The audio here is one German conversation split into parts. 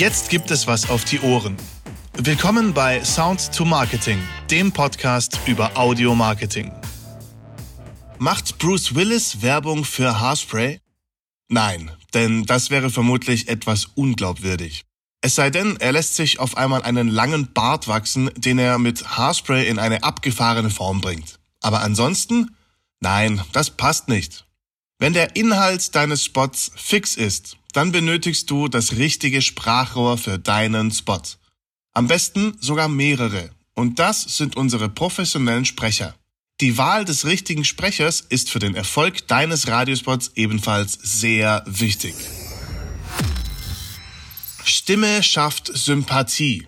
Jetzt gibt es was auf die Ohren. Willkommen bei Sound to Marketing, dem Podcast über Audio Marketing. Macht Bruce Willis Werbung für Haarspray? Nein, denn das wäre vermutlich etwas unglaubwürdig. Es sei denn, er lässt sich auf einmal einen langen Bart wachsen, den er mit Haarspray in eine abgefahrene Form bringt. Aber ansonsten? Nein, das passt nicht. Wenn der Inhalt deines Spots fix ist, dann benötigst du das richtige Sprachrohr für deinen Spot. Am besten sogar mehrere. Und das sind unsere professionellen Sprecher. Die Wahl des richtigen Sprechers ist für den Erfolg deines Radiospots ebenfalls sehr wichtig. Stimme schafft Sympathie.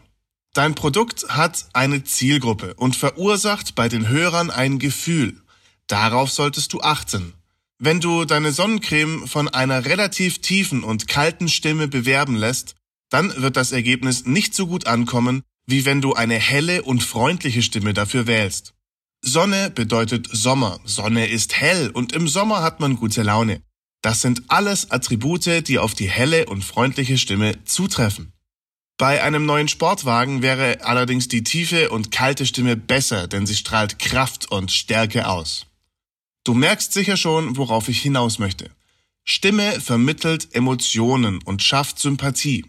Dein Produkt hat eine Zielgruppe und verursacht bei den Hörern ein Gefühl. Darauf solltest du achten. Wenn du deine Sonnencreme von einer relativ tiefen und kalten Stimme bewerben lässt, dann wird das Ergebnis nicht so gut ankommen, wie wenn du eine helle und freundliche Stimme dafür wählst. Sonne bedeutet Sommer, Sonne ist hell und im Sommer hat man gute Laune. Das sind alles Attribute, die auf die helle und freundliche Stimme zutreffen. Bei einem neuen Sportwagen wäre allerdings die tiefe und kalte Stimme besser, denn sie strahlt Kraft und Stärke aus. Du merkst sicher schon, worauf ich hinaus möchte. Stimme vermittelt Emotionen und schafft Sympathie.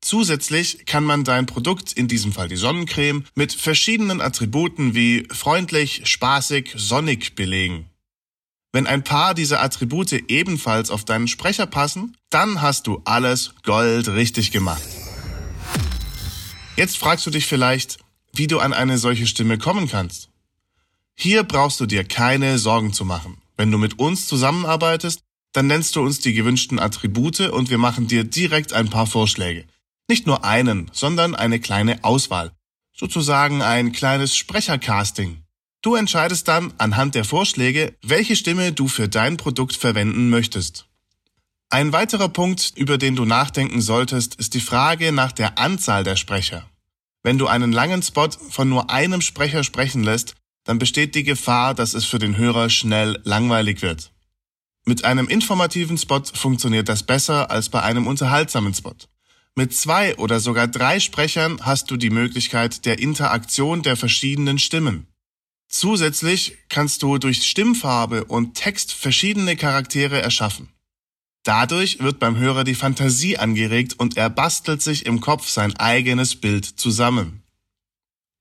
Zusätzlich kann man dein Produkt, in diesem Fall die Sonnencreme, mit verschiedenen Attributen wie freundlich, spaßig, sonnig belegen. Wenn ein paar dieser Attribute ebenfalls auf deinen Sprecher passen, dann hast du alles Gold richtig gemacht. Jetzt fragst du dich vielleicht, wie du an eine solche Stimme kommen kannst. Hier brauchst du dir keine Sorgen zu machen. Wenn du mit uns zusammenarbeitest, dann nennst du uns die gewünschten Attribute und wir machen dir direkt ein paar Vorschläge. Nicht nur einen, sondern eine kleine Auswahl. Sozusagen ein kleines Sprechercasting. Du entscheidest dann anhand der Vorschläge, welche Stimme du für dein Produkt verwenden möchtest. Ein weiterer Punkt, über den du nachdenken solltest, ist die Frage nach der Anzahl der Sprecher. Wenn du einen langen Spot von nur einem Sprecher sprechen lässt, dann besteht die Gefahr, dass es für den Hörer schnell langweilig wird. Mit einem informativen Spot funktioniert das besser als bei einem unterhaltsamen Spot. Mit zwei oder sogar drei Sprechern hast du die Möglichkeit der Interaktion der verschiedenen Stimmen. Zusätzlich kannst du durch Stimmfarbe und Text verschiedene Charaktere erschaffen. Dadurch wird beim Hörer die Fantasie angeregt und er bastelt sich im Kopf sein eigenes Bild zusammen.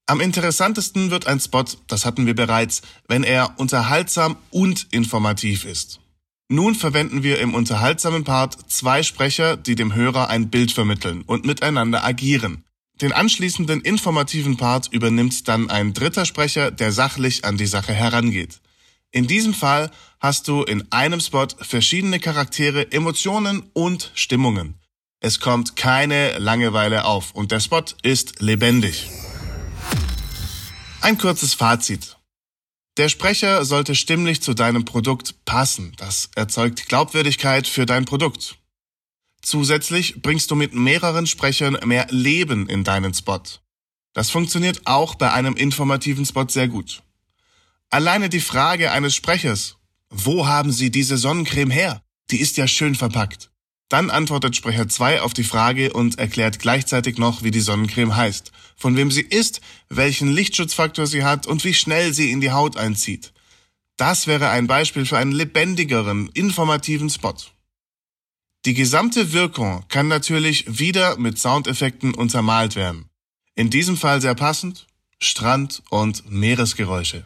Am interessantesten wird ein Spot, das hatten wir bereits, wenn er unterhaltsam und informativ ist. Nun verwenden wir im unterhaltsamen Part zwei Sprecher, die dem Hörer ein Bild vermitteln und miteinander agieren. Den anschließenden informativen Part übernimmt dann ein dritter Sprecher, der sachlich an die Sache herangeht. In diesem Fall hast du in einem Spot verschiedene Charaktere, Emotionen und Stimmungen. Es kommt keine Langeweile auf und der Spot ist lebendig. Ein kurzes Fazit. Der Sprecher sollte stimmlich zu deinem Produkt passen. Das erzeugt Glaubwürdigkeit für dein Produkt. Zusätzlich bringst du mit mehreren Sprechern mehr Leben in deinen Spot. Das funktioniert auch bei einem informativen Spot sehr gut. Alleine die Frage eines Sprechers, wo haben Sie diese Sonnencreme her? Die ist ja schön verpackt. Dann antwortet Sprecher 2 auf die Frage und erklärt gleichzeitig noch, wie die Sonnencreme heißt, von wem sie ist, welchen Lichtschutzfaktor sie hat und wie schnell sie in die Haut einzieht. Das wäre ein Beispiel für einen lebendigeren, informativen Spot. Die gesamte Wirkung kann natürlich wieder mit Soundeffekten untermalt werden. In diesem Fall sehr passend Strand und Meeresgeräusche.